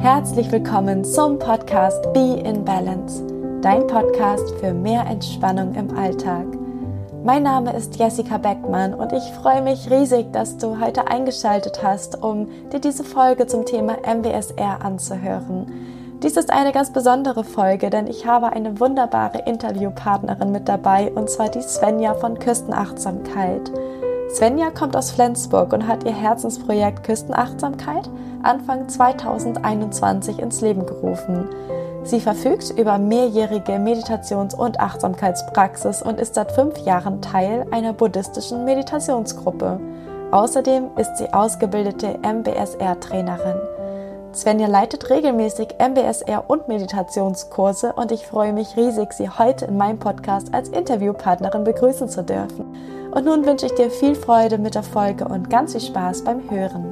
Herzlich willkommen zum Podcast Be in Balance, dein Podcast für mehr Entspannung im Alltag. Mein Name ist Jessica Beckmann und ich freue mich riesig, dass du heute eingeschaltet hast, um dir diese Folge zum Thema MBSR anzuhören. Dies ist eine ganz besondere Folge, denn ich habe eine wunderbare Interviewpartnerin mit dabei und zwar die Svenja von Küstenachtsamkeit. Svenja kommt aus Flensburg und hat ihr Herzensprojekt Küstenachtsamkeit Anfang 2021 ins Leben gerufen. Sie verfügt über mehrjährige Meditations- und Achtsamkeitspraxis und ist seit fünf Jahren Teil einer buddhistischen Meditationsgruppe. Außerdem ist sie ausgebildete MBSR-Trainerin. Svenja leitet regelmäßig MBSR und Meditationskurse und ich freue mich riesig, sie heute in meinem Podcast als Interviewpartnerin begrüßen zu dürfen. Und nun wünsche ich dir viel Freude mit der Folge und ganz viel Spaß beim Hören.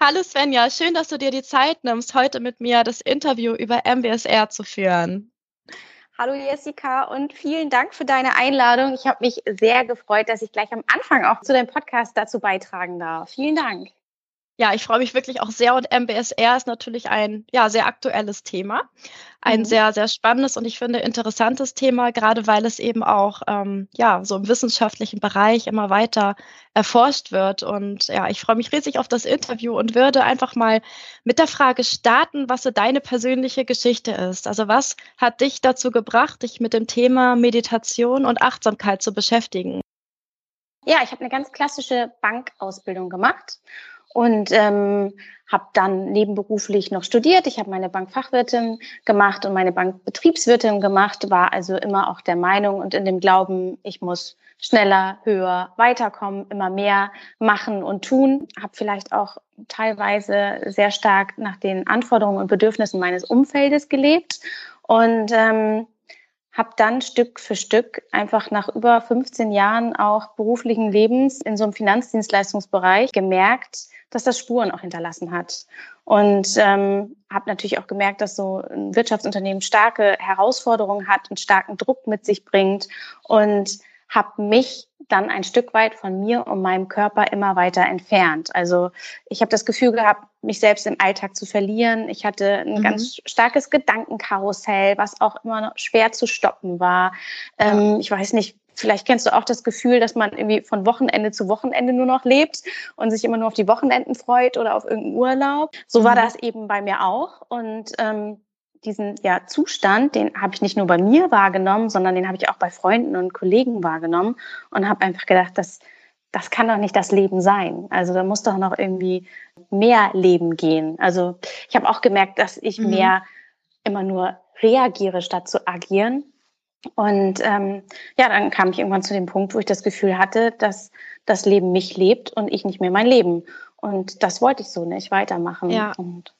Hallo Svenja, schön, dass du dir die Zeit nimmst, heute mit mir das Interview über MBSR zu führen. Hallo Jessica und vielen Dank für deine Einladung. Ich habe mich sehr gefreut, dass ich gleich am Anfang auch zu deinem Podcast dazu beitragen darf. Vielen Dank ja, ich freue mich wirklich auch sehr und MBSR ist natürlich ein ja, sehr aktuelles Thema, ein mhm. sehr, sehr spannendes und ich finde interessantes Thema, gerade weil es eben auch ähm, ja, so im wissenschaftlichen Bereich immer weiter erforscht wird. Und ja, ich freue mich riesig auf das Interview und würde einfach mal mit der Frage starten, was so deine persönliche Geschichte ist. Also was hat dich dazu gebracht, dich mit dem Thema Meditation und Achtsamkeit zu beschäftigen? Ja, ich habe eine ganz klassische Bankausbildung gemacht und ähm, habe dann nebenberuflich noch studiert. Ich habe meine Bankfachwirtin gemacht und meine Bankbetriebswirtin gemacht, war also immer auch der Meinung und in dem Glauben, ich muss schneller, höher, weiterkommen, immer mehr machen und tun. Habe vielleicht auch teilweise sehr stark nach den Anforderungen und Bedürfnissen meines Umfeldes gelebt und ähm, habe dann Stück für Stück einfach nach über 15 Jahren auch beruflichen Lebens in so einem Finanzdienstleistungsbereich gemerkt, dass das Spuren auch hinterlassen hat. Und ähm, habe natürlich auch gemerkt, dass so ein Wirtschaftsunternehmen starke Herausforderungen hat und starken Druck mit sich bringt und habe mich dann ein Stück weit von mir und meinem Körper immer weiter entfernt. Also ich habe das Gefühl gehabt, mich selbst im Alltag zu verlieren. Ich hatte ein mhm. ganz starkes Gedankenkarussell, was auch immer noch schwer zu stoppen war. Ähm, ich weiß nicht, Vielleicht kennst du auch das Gefühl, dass man irgendwie von Wochenende zu Wochenende nur noch lebt und sich immer nur auf die Wochenenden freut oder auf irgendeinen Urlaub. So war mhm. das eben bei mir auch. Und ähm, diesen ja, Zustand, den habe ich nicht nur bei mir wahrgenommen, sondern den habe ich auch bei Freunden und Kollegen wahrgenommen und habe einfach gedacht, das, das kann doch nicht das Leben sein. Also da muss doch noch irgendwie mehr Leben gehen. Also ich habe auch gemerkt, dass ich mhm. mehr immer nur reagiere, statt zu agieren. Und ähm, ja, dann kam ich irgendwann zu dem Punkt, wo ich das Gefühl hatte, dass das Leben mich lebt und ich nicht mehr mein Leben. Und das wollte ich so nicht weitermachen. Ja, und,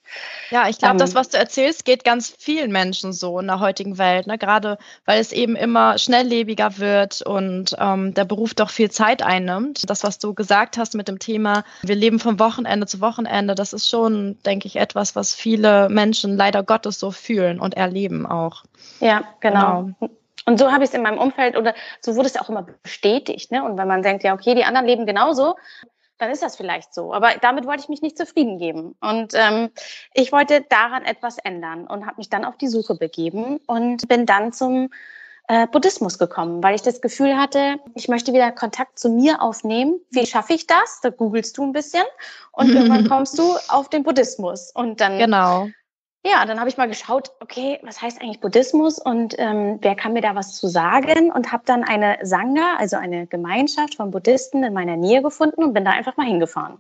ja ich glaube, ähm, das, was du erzählst, geht ganz vielen Menschen so in der heutigen Welt. Ne? Gerade weil es eben immer schnelllebiger wird und ähm, der Beruf doch viel Zeit einnimmt. Das, was du gesagt hast mit dem Thema, wir leben von Wochenende zu Wochenende, das ist schon, denke ich, etwas, was viele Menschen leider Gottes so fühlen und erleben auch. Ja, genau. genau. Und so habe ich es in meinem Umfeld oder so wurde es auch immer bestätigt. Ne? Und wenn man denkt, ja, okay, die anderen leben genauso, dann ist das vielleicht so. Aber damit wollte ich mich nicht zufrieden geben. Und ähm, ich wollte daran etwas ändern und habe mich dann auf die Suche begeben und bin dann zum äh, Buddhismus gekommen, weil ich das Gefühl hatte, ich möchte wieder Kontakt zu mir aufnehmen. Wie schaffe ich das? Da googelst du ein bisschen und irgendwann kommst du auf den Buddhismus. Und dann genau. Ja, dann habe ich mal geschaut, okay, was heißt eigentlich Buddhismus und ähm, wer kann mir da was zu sagen? Und habe dann eine Sangha, also eine Gemeinschaft von Buddhisten in meiner Nähe gefunden und bin da einfach mal hingefahren.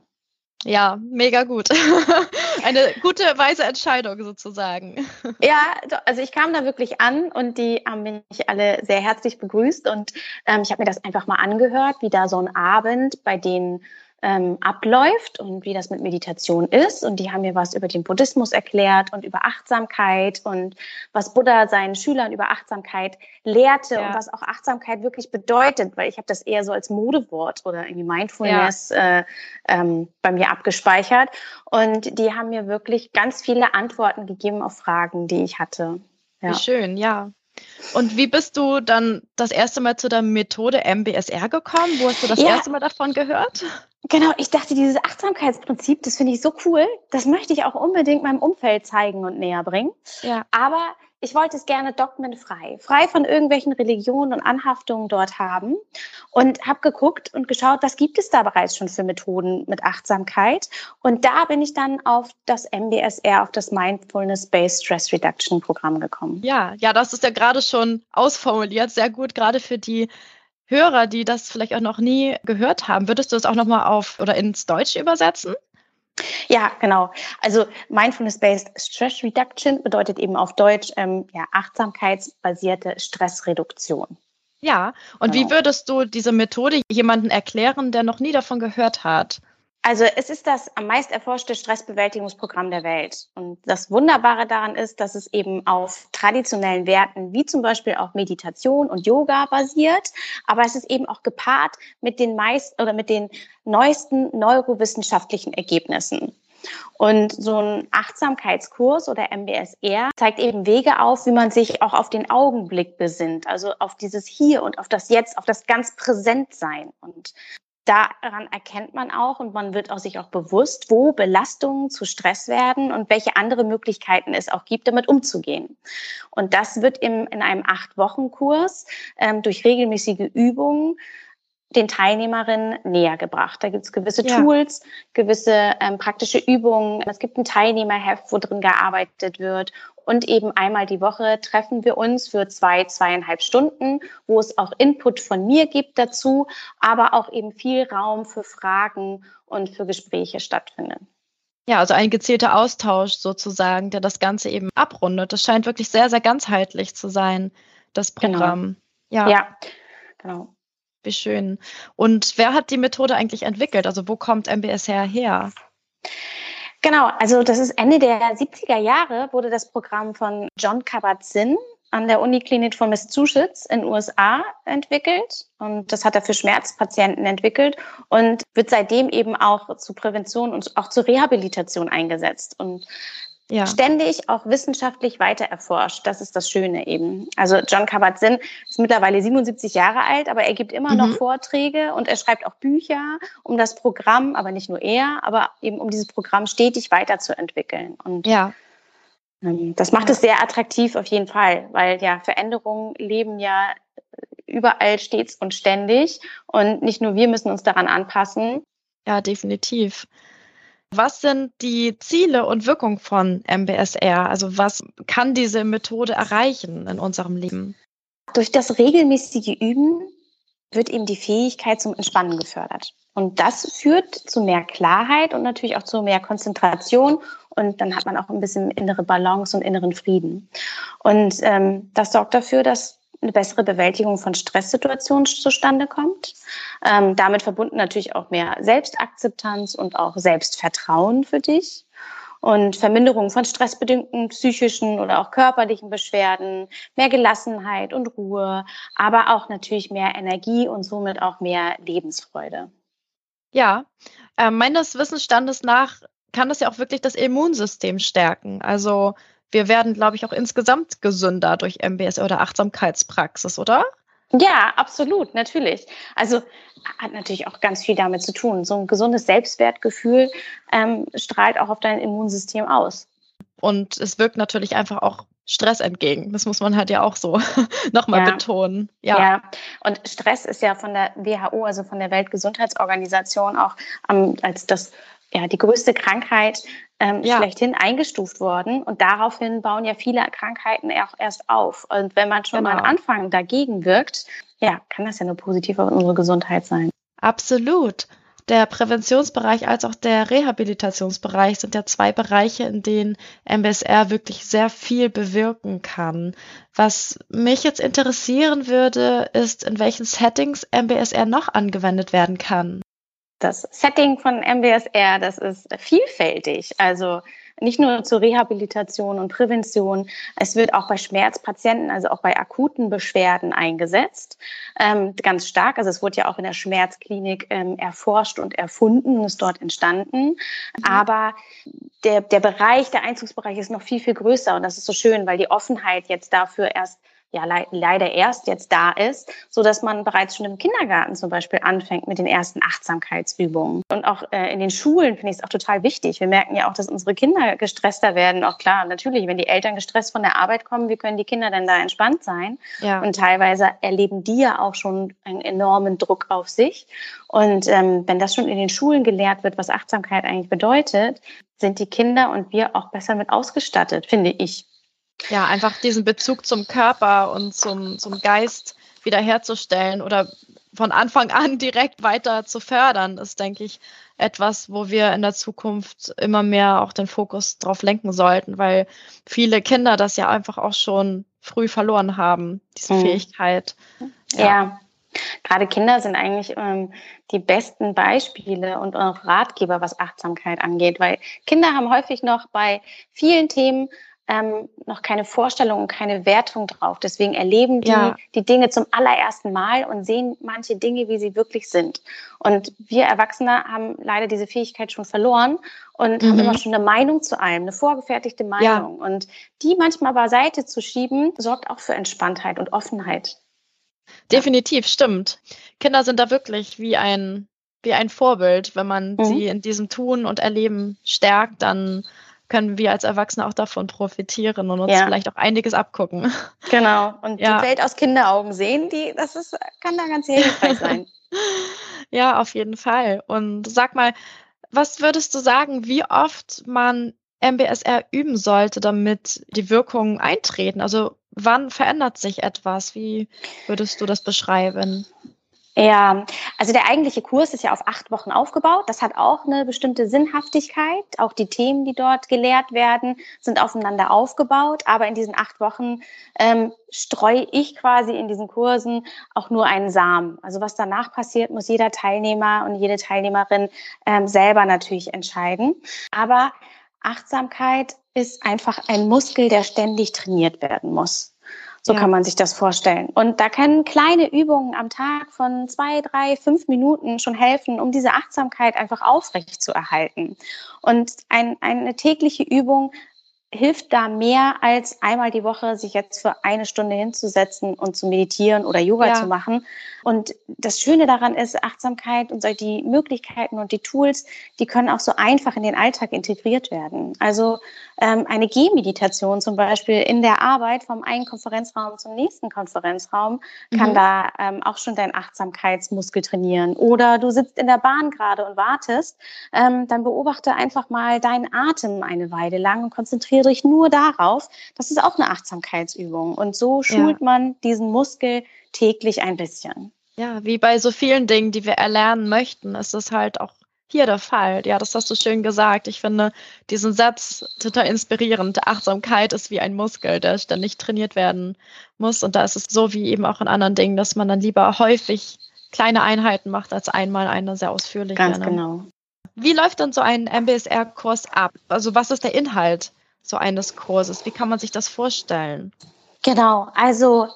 Ja, mega gut. eine gute, weise Entscheidung sozusagen. Ja, also ich kam da wirklich an und die haben mich alle sehr herzlich begrüßt und ähm, ich habe mir das einfach mal angehört, wie da so ein Abend bei denen ähm, abläuft und wie das mit Meditation ist. Und die haben mir was über den Buddhismus erklärt und über Achtsamkeit und was Buddha seinen Schülern über Achtsamkeit lehrte ja. und was auch Achtsamkeit wirklich bedeutet, weil ich habe das eher so als Modewort oder irgendwie Mindfulness ja. äh, ähm, bei mir abgespeichert. Und die haben mir wirklich ganz viele Antworten gegeben auf Fragen, die ich hatte. Ja. Wie schön, ja. Und wie bist du dann das erste Mal zu der Methode MBSR gekommen? Wo hast du das ja. erste Mal davon gehört? Genau, ich dachte, dieses Achtsamkeitsprinzip, das finde ich so cool. Das möchte ich auch unbedingt meinem Umfeld zeigen und näher bringen. Ja. Aber ich wollte es gerne dogmenfrei, frei von irgendwelchen Religionen und Anhaftungen dort haben und habe geguckt und geschaut, was gibt es da bereits schon für Methoden mit Achtsamkeit. Und da bin ich dann auf das MBSR, auf das Mindfulness-Based Stress Reduction Programm gekommen. Ja, ja, das ist ja gerade schon ausformuliert, sehr gut, gerade für die Hörer, die das vielleicht auch noch nie gehört haben. Würdest du es auch nochmal auf oder ins Deutsche übersetzen? Ja, genau. Also Mindfulness-Based Stress Reduction bedeutet eben auf Deutsch ähm, ja, achtsamkeitsbasierte Stressreduktion. Ja, und genau. wie würdest du diese Methode jemandem erklären, der noch nie davon gehört hat? Also es ist das am meist erforschte Stressbewältigungsprogramm der Welt. Und das Wunderbare daran ist, dass es eben auf traditionellen Werten wie zum Beispiel auch Meditation und Yoga basiert. Aber es ist eben auch gepaart mit den meist oder mit den neuesten neurowissenschaftlichen Ergebnissen. Und so ein Achtsamkeitskurs oder MBSR zeigt eben Wege auf, wie man sich auch auf den Augenblick besinnt, also auf dieses Hier und auf das Jetzt, auf das ganz Präsentsein. Und daran erkennt man auch und man wird auch sich auch bewusst, wo Belastungen zu Stress werden und welche andere Möglichkeiten es auch gibt, damit umzugehen. Und das wird im, in einem Acht-Wochen-Kurs ähm, durch regelmäßige Übungen den Teilnehmerinnen näher gebracht. Da gibt es gewisse ja. Tools, gewisse ähm, praktische Übungen. Es gibt ein Teilnehmerheft, wo drin gearbeitet wird. Und eben einmal die Woche treffen wir uns für zwei, zweieinhalb Stunden, wo es auch Input von mir gibt dazu, aber auch eben viel Raum für Fragen und für Gespräche stattfindet. Ja, also ein gezielter Austausch sozusagen, der das Ganze eben abrundet. Das scheint wirklich sehr, sehr ganzheitlich zu sein, das genau. Programm. Genau. Ja. ja, genau. Wie schön. Und wer hat die Methode eigentlich entwickelt? Also wo kommt MBSR her? Genau, also das ist Ende der 70er Jahre wurde das Programm von John Kabat-Zinn an der Uniklinik von Massachusetts in den USA entwickelt. Und das hat er für Schmerzpatienten entwickelt und wird seitdem eben auch zur Prävention und auch zur Rehabilitation eingesetzt. Und ja. ständig auch wissenschaftlich weiter erforscht. Das ist das Schöne eben. Also John Kabat-Zinn ist mittlerweile 77 Jahre alt, aber er gibt immer mhm. noch Vorträge und er schreibt auch Bücher, um das Programm, aber nicht nur er, aber eben um dieses Programm stetig weiterzuentwickeln. Und ja. Ähm, das macht es sehr attraktiv auf jeden Fall, weil ja Veränderungen leben ja überall stets und ständig und nicht nur wir müssen uns daran anpassen. Ja, definitiv. Was sind die Ziele und Wirkung von MBSR? Also was kann diese Methode erreichen in unserem Leben? Durch das regelmäßige Üben wird eben die Fähigkeit zum Entspannen gefördert. Und das führt zu mehr Klarheit und natürlich auch zu mehr Konzentration. Und dann hat man auch ein bisschen innere Balance und inneren Frieden. Und ähm, das sorgt dafür, dass eine bessere Bewältigung von Stresssituationen zustande kommt. Ähm, damit verbunden natürlich auch mehr Selbstakzeptanz und auch Selbstvertrauen für dich und Verminderung von stressbedingten psychischen oder auch körperlichen Beschwerden, mehr Gelassenheit und Ruhe, aber auch natürlich mehr Energie und somit auch mehr Lebensfreude. Ja, äh, meines Wissensstandes nach kann das ja auch wirklich das Immunsystem stärken. Also wir werden, glaube ich, auch insgesamt gesünder durch MBS oder Achtsamkeitspraxis, oder? Ja, absolut, natürlich. Also hat natürlich auch ganz viel damit zu tun. So ein gesundes Selbstwertgefühl ähm, strahlt auch auf dein Immunsystem aus. Und es wirkt natürlich einfach auch Stress entgegen. Das muss man halt ja auch so nochmal ja. betonen. Ja. ja, und Stress ist ja von der WHO, also von der Weltgesundheitsorganisation, auch ähm, als das ja, die größte Krankheit ähm, ja. schlechthin eingestuft worden. Und daraufhin bauen ja viele Krankheiten auch erst auf. Und wenn man schon genau. mal am Anfang dagegen wirkt, ja, kann das ja nur positiv auf unsere Gesundheit sein. Absolut. Der Präventionsbereich als auch der Rehabilitationsbereich sind ja zwei Bereiche, in denen MBSR wirklich sehr viel bewirken kann. Was mich jetzt interessieren würde, ist, in welchen Settings MBSR noch angewendet werden kann das Setting von MBSR, das ist vielfältig. Also nicht nur zur Rehabilitation und Prävention. Es wird auch bei Schmerzpatienten, also auch bei akuten Beschwerden eingesetzt, ähm, ganz stark. Also es wurde ja auch in der Schmerzklinik ähm, erforscht und erfunden und ist dort entstanden. Mhm. Aber der, der Bereich, der Einzugsbereich ist noch viel, viel größer und das ist so schön, weil die Offenheit jetzt dafür erst ja le leider erst jetzt da ist, so dass man bereits schon im Kindergarten zum Beispiel anfängt mit den ersten Achtsamkeitsübungen. Und auch äh, in den Schulen finde ich es auch total wichtig. Wir merken ja auch, dass unsere Kinder gestresster werden. Auch klar, natürlich, wenn die Eltern gestresst von der Arbeit kommen, wie können die Kinder denn da entspannt sein? Ja. Und teilweise erleben die ja auch schon einen enormen Druck auf sich. Und ähm, wenn das schon in den Schulen gelehrt wird, was Achtsamkeit eigentlich bedeutet, sind die Kinder und wir auch besser mit ausgestattet, finde ich. Ja, einfach diesen Bezug zum Körper und zum, zum Geist wiederherzustellen oder von Anfang an direkt weiter zu fördern, ist, denke ich, etwas, wo wir in der Zukunft immer mehr auch den Fokus drauf lenken sollten, weil viele Kinder das ja einfach auch schon früh verloren haben, diese mhm. Fähigkeit. Ja. ja. Gerade Kinder sind eigentlich ähm, die besten Beispiele und auch Ratgeber, was Achtsamkeit angeht, weil Kinder haben häufig noch bei vielen Themen ähm, noch keine Vorstellung und keine Wertung drauf. Deswegen erleben die ja. die Dinge zum allerersten Mal und sehen manche Dinge, wie sie wirklich sind. Und wir Erwachsene haben leider diese Fähigkeit schon verloren und mhm. haben immer schon eine Meinung zu allem, eine vorgefertigte Meinung. Ja. Und die manchmal beiseite zu schieben, sorgt auch für Entspanntheit und Offenheit. Definitiv, stimmt. Kinder sind da wirklich wie ein, wie ein Vorbild. Wenn man mhm. sie in diesem Tun und Erleben stärkt, dann können wir als Erwachsene auch davon profitieren und uns ja. vielleicht auch einiges abgucken. Genau. Und ja. die Welt aus Kinderaugen sehen, die, das ist, kann da ganz hilfreich sein. ja, auf jeden Fall. Und sag mal, was würdest du sagen, wie oft man MBSR üben sollte, damit die Wirkungen eintreten? Also wann verändert sich etwas? Wie würdest du das beschreiben? Ja, also der eigentliche Kurs ist ja auf acht Wochen aufgebaut. Das hat auch eine bestimmte Sinnhaftigkeit. Auch die Themen, die dort gelehrt werden, sind aufeinander aufgebaut. Aber in diesen acht Wochen ähm, streue ich quasi in diesen Kursen auch nur einen Samen. Also was danach passiert, muss jeder Teilnehmer und jede Teilnehmerin ähm, selber natürlich entscheiden. Aber Achtsamkeit ist einfach ein Muskel, der ständig trainiert werden muss. So ja. kann man sich das vorstellen. Und da können kleine Übungen am Tag von zwei, drei, fünf Minuten schon helfen, um diese Achtsamkeit einfach aufrecht zu erhalten. Und ein, eine tägliche Übung hilft da mehr als einmal die Woche, sich jetzt für eine Stunde hinzusetzen und zu meditieren oder Yoga ja. zu machen. Und das Schöne daran ist, Achtsamkeit und die Möglichkeiten und die Tools, die können auch so einfach in den Alltag integriert werden. Also ähm, eine Gehmeditation zum Beispiel in der Arbeit vom einen Konferenzraum zum nächsten Konferenzraum kann mhm. da ähm, auch schon dein Achtsamkeitsmuskel trainieren. Oder du sitzt in der Bahn gerade und wartest, ähm, dann beobachte einfach mal deinen Atem eine Weile lang und konzentriere dich nur darauf. Das ist auch eine Achtsamkeitsübung. Und so schult ja. man diesen Muskel täglich ein bisschen. Ja, wie bei so vielen Dingen, die wir erlernen möchten, ist es halt auch hier der Fall. Ja, das hast du schön gesagt. Ich finde diesen Satz total inspirierend. Achtsamkeit ist wie ein Muskel, der ständig trainiert werden muss. Und da ist es so wie eben auch in anderen Dingen, dass man dann lieber häufig kleine Einheiten macht als einmal eine sehr ausführliche. Ganz genau. Wie läuft dann so ein MBSR-Kurs ab? Also was ist der Inhalt so eines Kurses? Wie kann man sich das vorstellen? Genau, also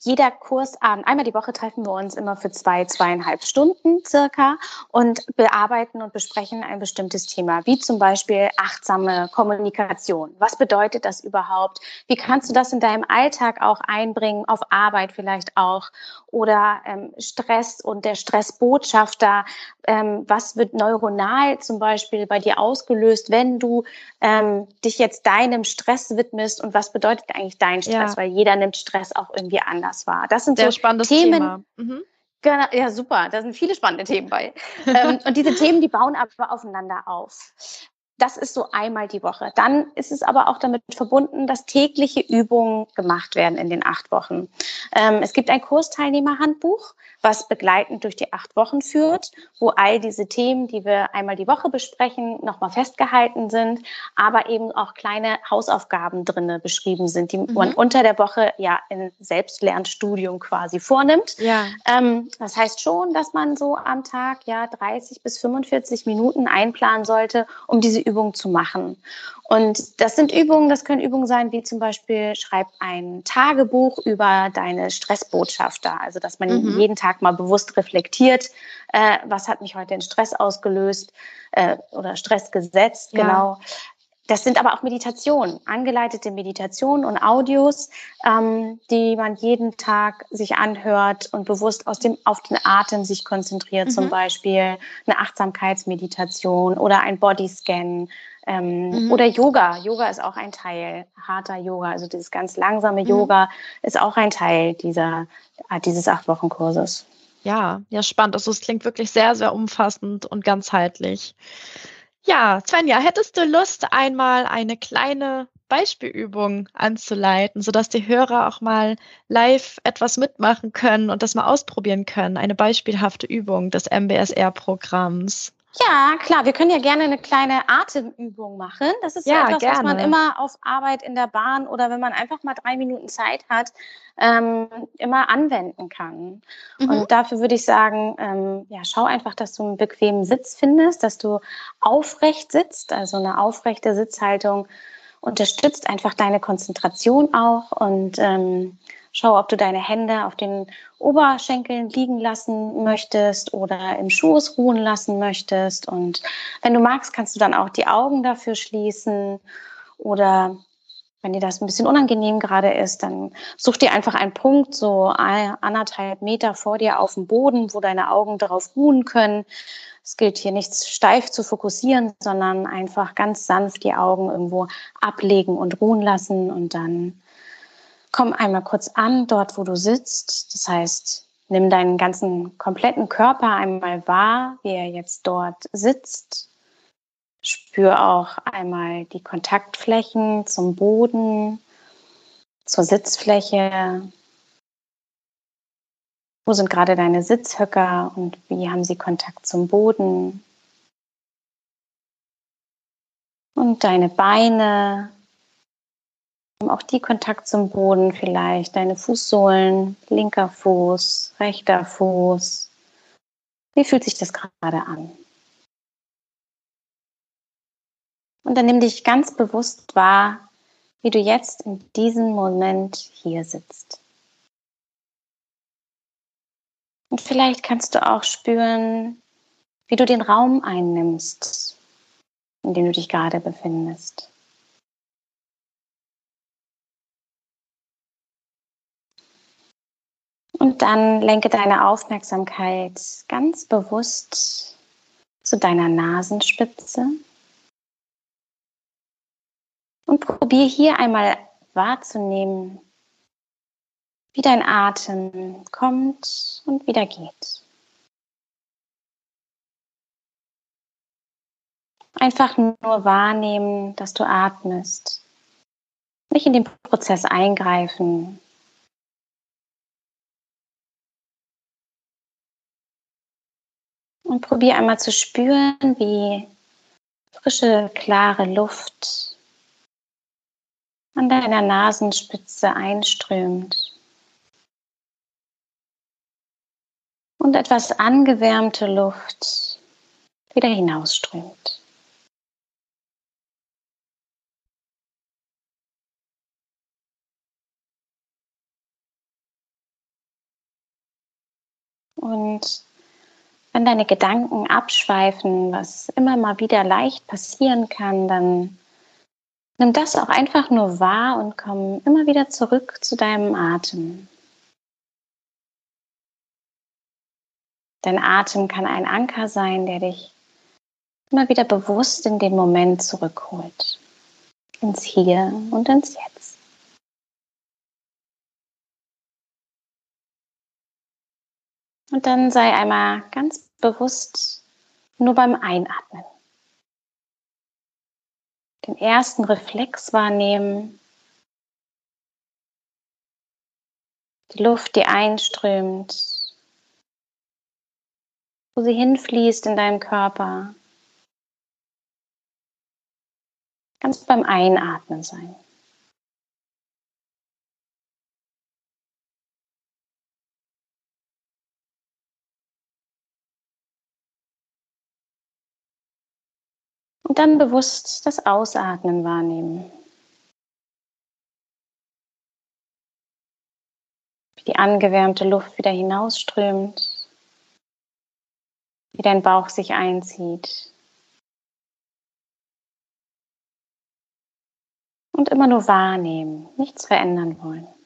jeder Kursabend, einmal die Woche treffen wir uns immer für zwei, zweieinhalb Stunden circa und bearbeiten und besprechen ein bestimmtes Thema, wie zum Beispiel achtsame Kommunikation. Was bedeutet das überhaupt? Wie kannst du das in deinem Alltag auch einbringen, auf Arbeit vielleicht auch? Oder ähm, Stress und der Stressbotschafter. Ähm, was wird neuronal zum Beispiel bei dir ausgelöst, wenn du ähm, dich jetzt deinem Stress widmest? Und was bedeutet eigentlich dein Stress? Ja. Weil jeder nimmt Stress auch irgendwie anders das war. Das sind Sehr so spannendes Themen. Thema. Mhm. Genau, ja, super. Da sind viele spannende Themen bei. ähm, und diese Themen, die bauen aber aufeinander auf. Das ist so einmal die Woche. Dann ist es aber auch damit verbunden, dass tägliche Übungen gemacht werden in den acht Wochen. Ähm, es gibt ein Kursteilnehmerhandbuch, was begleitend durch die acht Wochen führt, wo all diese Themen, die wir einmal die Woche besprechen, nochmal festgehalten sind, aber eben auch kleine Hausaufgaben drinne beschrieben sind, die mhm. man unter der Woche ja in Selbstlernstudium quasi vornimmt. Ja. Ähm, das heißt schon, dass man so am Tag ja 30 bis 45 Minuten einplanen sollte, um diese Übung zu machen. Und das sind Übungen, das können Übungen sein, wie zum Beispiel schreib ein Tagebuch über deine Stressbotschafter. Also, dass man mhm. jeden Tag mal bewusst reflektiert, äh, was hat mich heute in Stress ausgelöst äh, oder Stress gesetzt, ja. genau. Das sind aber auch Meditationen, angeleitete Meditationen und Audios, ähm, die man jeden Tag sich anhört und bewusst aus dem, auf den Atem sich konzentriert, mhm. zum Beispiel eine Achtsamkeitsmeditation oder ein Bodyscan ähm, mhm. oder Yoga. Yoga ist auch ein Teil, harter Yoga, also dieses ganz langsame mhm. Yoga ist auch ein Teil dieser, dieses acht Wochen Kurses. Ja, ja, spannend. Also es klingt wirklich sehr, sehr umfassend und ganzheitlich. Ja, Svenja, hättest du Lust, einmal eine kleine Beispielübung anzuleiten, sodass die Hörer auch mal live etwas mitmachen können und das mal ausprobieren können? Eine beispielhafte Übung des MBSR-Programms. Ja, klar. Wir können ja gerne eine kleine Atemübung machen. Das ist ja, ja etwas, gerne. was man immer auf Arbeit in der Bahn oder wenn man einfach mal drei Minuten Zeit hat, ähm, immer anwenden kann. Mhm. Und dafür würde ich sagen, ähm, ja, schau einfach, dass du einen bequemen Sitz findest, dass du aufrecht sitzt. Also eine aufrechte Sitzhaltung unterstützt einfach deine Konzentration auch und ähm, Schau, ob du deine Hände auf den Oberschenkeln liegen lassen möchtest oder im Schoß ruhen lassen möchtest. Und wenn du magst, kannst du dann auch die Augen dafür schließen. Oder wenn dir das ein bisschen unangenehm gerade ist, dann such dir einfach einen Punkt, so anderthalb Meter vor dir auf dem Boden, wo deine Augen darauf ruhen können. Es gilt hier nichts steif zu fokussieren, sondern einfach ganz sanft die Augen irgendwo ablegen und ruhen lassen und dann Komm einmal kurz an, dort wo du sitzt. Das heißt, nimm deinen ganzen kompletten Körper einmal wahr, wie er jetzt dort sitzt. Spür auch einmal die Kontaktflächen zum Boden, zur Sitzfläche. Wo sind gerade deine Sitzhöcker und wie haben sie Kontakt zum Boden? Und deine Beine, auch die Kontakt zum Boden vielleicht, deine Fußsohlen, linker Fuß, rechter Fuß. Wie fühlt sich das gerade an? Und dann nimm dich ganz bewusst wahr, wie du jetzt in diesem Moment hier sitzt. Und vielleicht kannst du auch spüren, wie du den Raum einnimmst, in dem du dich gerade befindest. Und dann lenke deine Aufmerksamkeit ganz bewusst zu deiner Nasenspitze. Und probiere hier einmal wahrzunehmen, wie dein Atem kommt und wieder geht. Einfach nur wahrnehmen, dass du atmest. Nicht in den Prozess eingreifen, Und probier einmal zu spüren, wie frische, klare Luft an deiner Nasenspitze einströmt. Und etwas angewärmte Luft wieder hinausströmt. Und wenn deine Gedanken abschweifen, was immer mal wieder leicht passieren kann, dann nimm das auch einfach nur wahr und komm immer wieder zurück zu deinem Atem. Dein Atem kann ein Anker sein, der dich immer wieder bewusst in den Moment zurückholt. Ins Hier und ins Jetzt. Und dann sei einmal ganz bewusst nur beim Einatmen. Den ersten Reflex wahrnehmen. Die Luft, die einströmt, wo sie hinfließt in deinem Körper. Ganz beim Einatmen sein. Und dann bewusst das Ausatmen wahrnehmen. Wie die angewärmte Luft wieder hinausströmt, wie dein Bauch sich einzieht. Und immer nur wahrnehmen, nichts verändern wollen.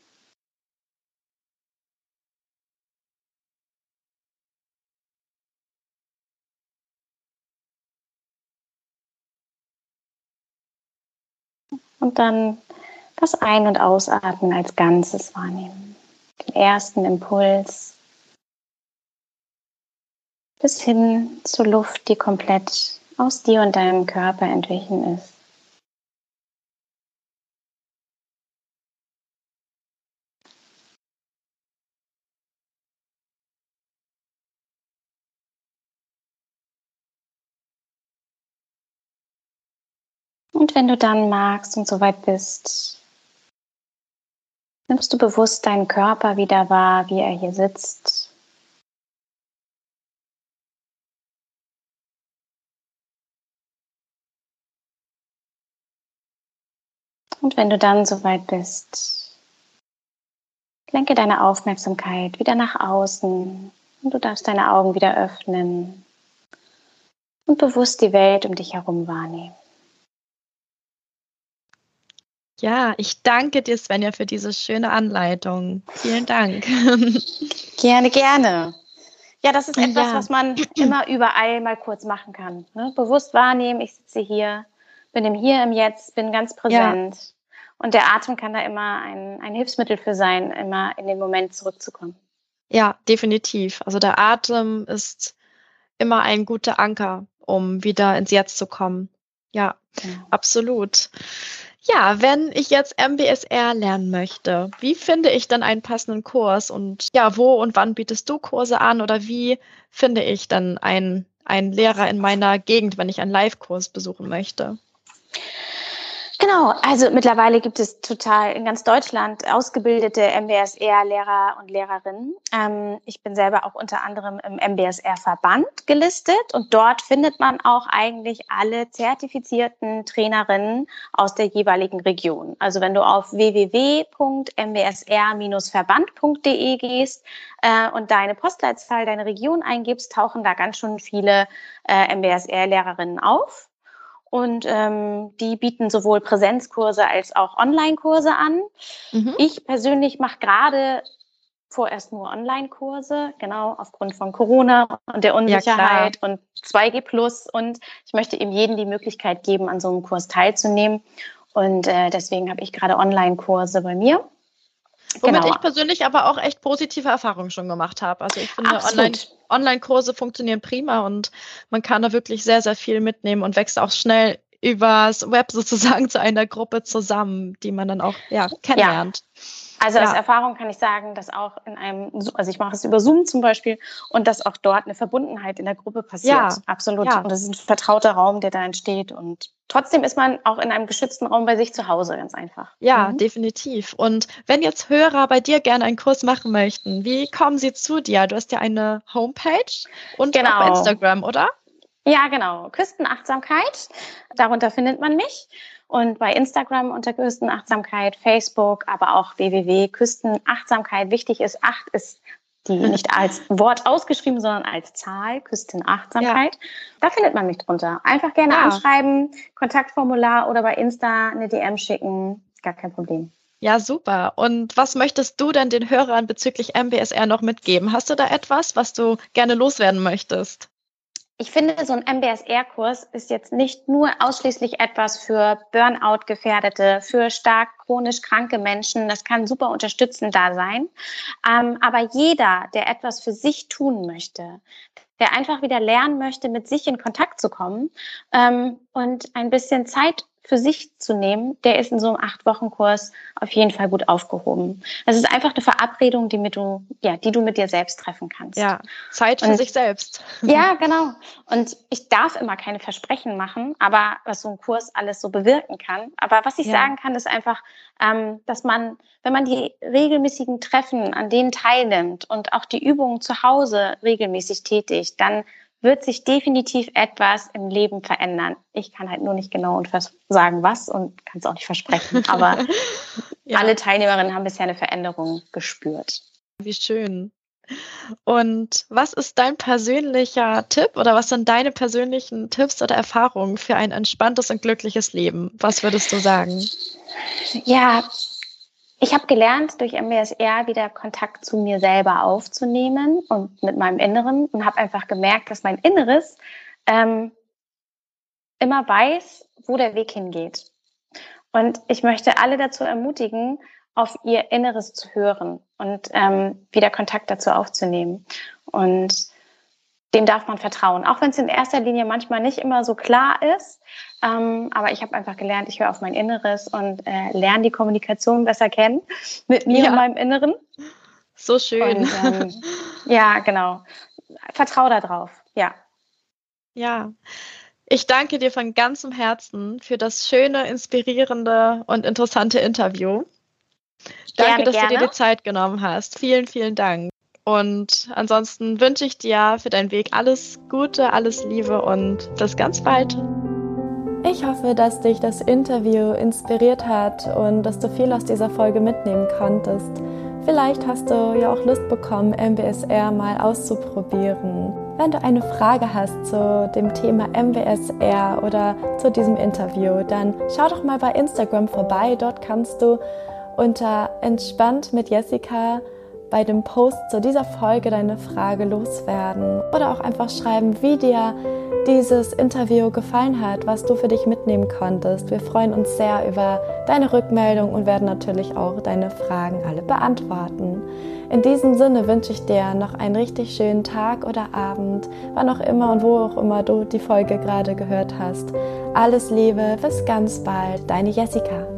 Und dann das Ein- und Ausatmen als Ganzes wahrnehmen. Den ersten Impuls bis hin zur Luft, die komplett aus dir und deinem Körper entwichen ist. Wenn du dann magst und soweit bist, nimmst du bewusst deinen Körper wieder wahr, wie er hier sitzt. Und wenn du dann soweit bist, lenke deine Aufmerksamkeit wieder nach außen und du darfst deine Augen wieder öffnen und bewusst die Welt um dich herum wahrnehmen. Ja, ich danke dir, Svenja, für diese schöne Anleitung. Vielen Dank. Gerne, gerne. Ja, das ist etwas, ja. was man immer überall mal kurz machen kann. Ne? Bewusst wahrnehmen, ich sitze hier, bin im Hier, im Jetzt, bin ganz präsent. Ja. Und der Atem kann da immer ein, ein Hilfsmittel für sein, immer in den Moment zurückzukommen. Ja, definitiv. Also der Atem ist immer ein guter Anker, um wieder ins Jetzt zu kommen. Ja, ja. absolut. Ja, wenn ich jetzt MBSR lernen möchte, wie finde ich dann einen passenden Kurs und ja, wo und wann bietest du Kurse an oder wie finde ich dann einen, einen Lehrer in meiner Gegend, wenn ich einen Live-Kurs besuchen möchte? Genau, also mittlerweile gibt es total in ganz Deutschland ausgebildete MBSR-Lehrer und Lehrerinnen. Ähm, ich bin selber auch unter anderem im MBSR-Verband gelistet und dort findet man auch eigentlich alle zertifizierten Trainerinnen aus der jeweiligen Region. Also wenn du auf www.mbsr-verband.de gehst äh, und deine Postleitzahl, deine Region eingibst, tauchen da ganz schon viele äh, MBSR-Lehrerinnen auf. Und ähm, die bieten sowohl Präsenzkurse als auch Online-Kurse an. Mhm. Ich persönlich mache gerade vorerst nur Online-Kurse, genau aufgrund von Corona und der Unsicherheit ja, und 2G Plus. Und ich möchte eben jedem die Möglichkeit geben, an so einem Kurs teilzunehmen. Und äh, deswegen habe ich gerade Online-Kurse bei mir. Womit genau. ich persönlich aber auch echt positive Erfahrungen schon gemacht habe. Also ich finde, Online-Kurse Online funktionieren prima und man kann da wirklich sehr, sehr viel mitnehmen und wächst auch schnell übers Web sozusagen zu einer Gruppe zusammen, die man dann auch ja, kennenlernt. Ja. Also ja. aus Erfahrung kann ich sagen, dass auch in einem, also ich mache es über Zoom zum Beispiel und dass auch dort eine Verbundenheit in der Gruppe passiert. Ja. Absolut. Ja. Und das ist ein vertrauter Raum, der da entsteht und trotzdem ist man auch in einem geschützten Raum bei sich zu Hause, ganz einfach. Ja, mhm. definitiv. Und wenn jetzt Hörer bei dir gerne einen Kurs machen möchten, wie kommen sie zu dir? Du hast ja eine Homepage und genau. auch Instagram, oder? Ja, genau. Küstenachtsamkeit. Darunter findet man mich. Und bei Instagram unter Küstenachtsamkeit, Facebook, aber auch www.küstenachtsamkeit. Wichtig ist, acht ist die nicht als Wort ausgeschrieben, sondern als Zahl, Küstenachtsamkeit. Ja. Da findet man mich drunter. Einfach gerne ja. anschreiben, Kontaktformular oder bei Insta eine DM schicken. Gar kein Problem. Ja, super. Und was möchtest du denn den Hörern bezüglich MBSR noch mitgeben? Hast du da etwas, was du gerne loswerden möchtest? Ich finde, so ein MBSR-Kurs ist jetzt nicht nur ausschließlich etwas für Burnout-Gefährdete, für stark chronisch kranke Menschen. Das kann super unterstützend da sein. Ähm, aber jeder, der etwas für sich tun möchte, der einfach wieder lernen möchte, mit sich in Kontakt zu kommen ähm, und ein bisschen Zeit für sich zu nehmen, der ist in so einem Acht-Wochen-Kurs auf jeden Fall gut aufgehoben. Es ist einfach eine Verabredung, die, mit du, ja, die du mit dir selbst treffen kannst. Ja, Zeit für und, sich selbst. Ja, genau. Und ich darf immer keine Versprechen machen, aber was so ein Kurs alles so bewirken kann. Aber was ich ja. sagen kann, ist einfach, ähm, dass man, wenn man die regelmäßigen Treffen an denen teilnimmt und auch die Übungen zu Hause regelmäßig tätigt, dann wird sich definitiv etwas im Leben verändern. Ich kann halt nur nicht genau und sagen, was und kann es auch nicht versprechen. Aber ja. alle Teilnehmerinnen haben bisher eine Veränderung gespürt. Wie schön. Und was ist dein persönlicher Tipp oder was sind deine persönlichen Tipps oder Erfahrungen für ein entspanntes und glückliches Leben? Was würdest du sagen? Ja, ich habe gelernt, durch MBSR wieder Kontakt zu mir selber aufzunehmen und mit meinem Inneren und habe einfach gemerkt, dass mein Inneres ähm, immer weiß, wo der Weg hingeht. Und ich möchte alle dazu ermutigen, auf ihr Inneres zu hören und ähm, wieder Kontakt dazu aufzunehmen. Und dem darf man vertrauen, auch wenn es in erster Linie manchmal nicht immer so klar ist. Ähm, aber ich habe einfach gelernt, ich höre auf mein Inneres und äh, lerne die Kommunikation besser kennen mit mir ja. und meinem Inneren. So schön. Und, ähm, ja, genau. Vertrau da drauf. Ja. Ja. Ich danke dir von ganzem Herzen für das schöne, inspirierende und interessante Interview. Danke, gerne, dass gerne. du dir die Zeit genommen hast. Vielen, vielen Dank. Und ansonsten wünsche ich dir für deinen Weg alles Gute, alles Liebe und bis ganz bald. Ich hoffe, dass dich das Interview inspiriert hat und dass du viel aus dieser Folge mitnehmen konntest. Vielleicht hast du ja auch Lust bekommen, MBSR mal auszuprobieren. Wenn du eine Frage hast zu dem Thema MBSR oder zu diesem Interview, dann schau doch mal bei Instagram vorbei. Dort kannst du unter entspannt mit Jessica bei dem Post zu dieser Folge deine Frage loswerden oder auch einfach schreiben, wie dir dieses Interview gefallen hat, was du für dich mitnehmen konntest. Wir freuen uns sehr über deine Rückmeldung und werden natürlich auch deine Fragen alle beantworten. In diesem Sinne wünsche ich dir noch einen richtig schönen Tag oder Abend, wann auch immer und wo auch immer du die Folge gerade gehört hast. Alles Liebe, bis ganz bald, deine Jessica.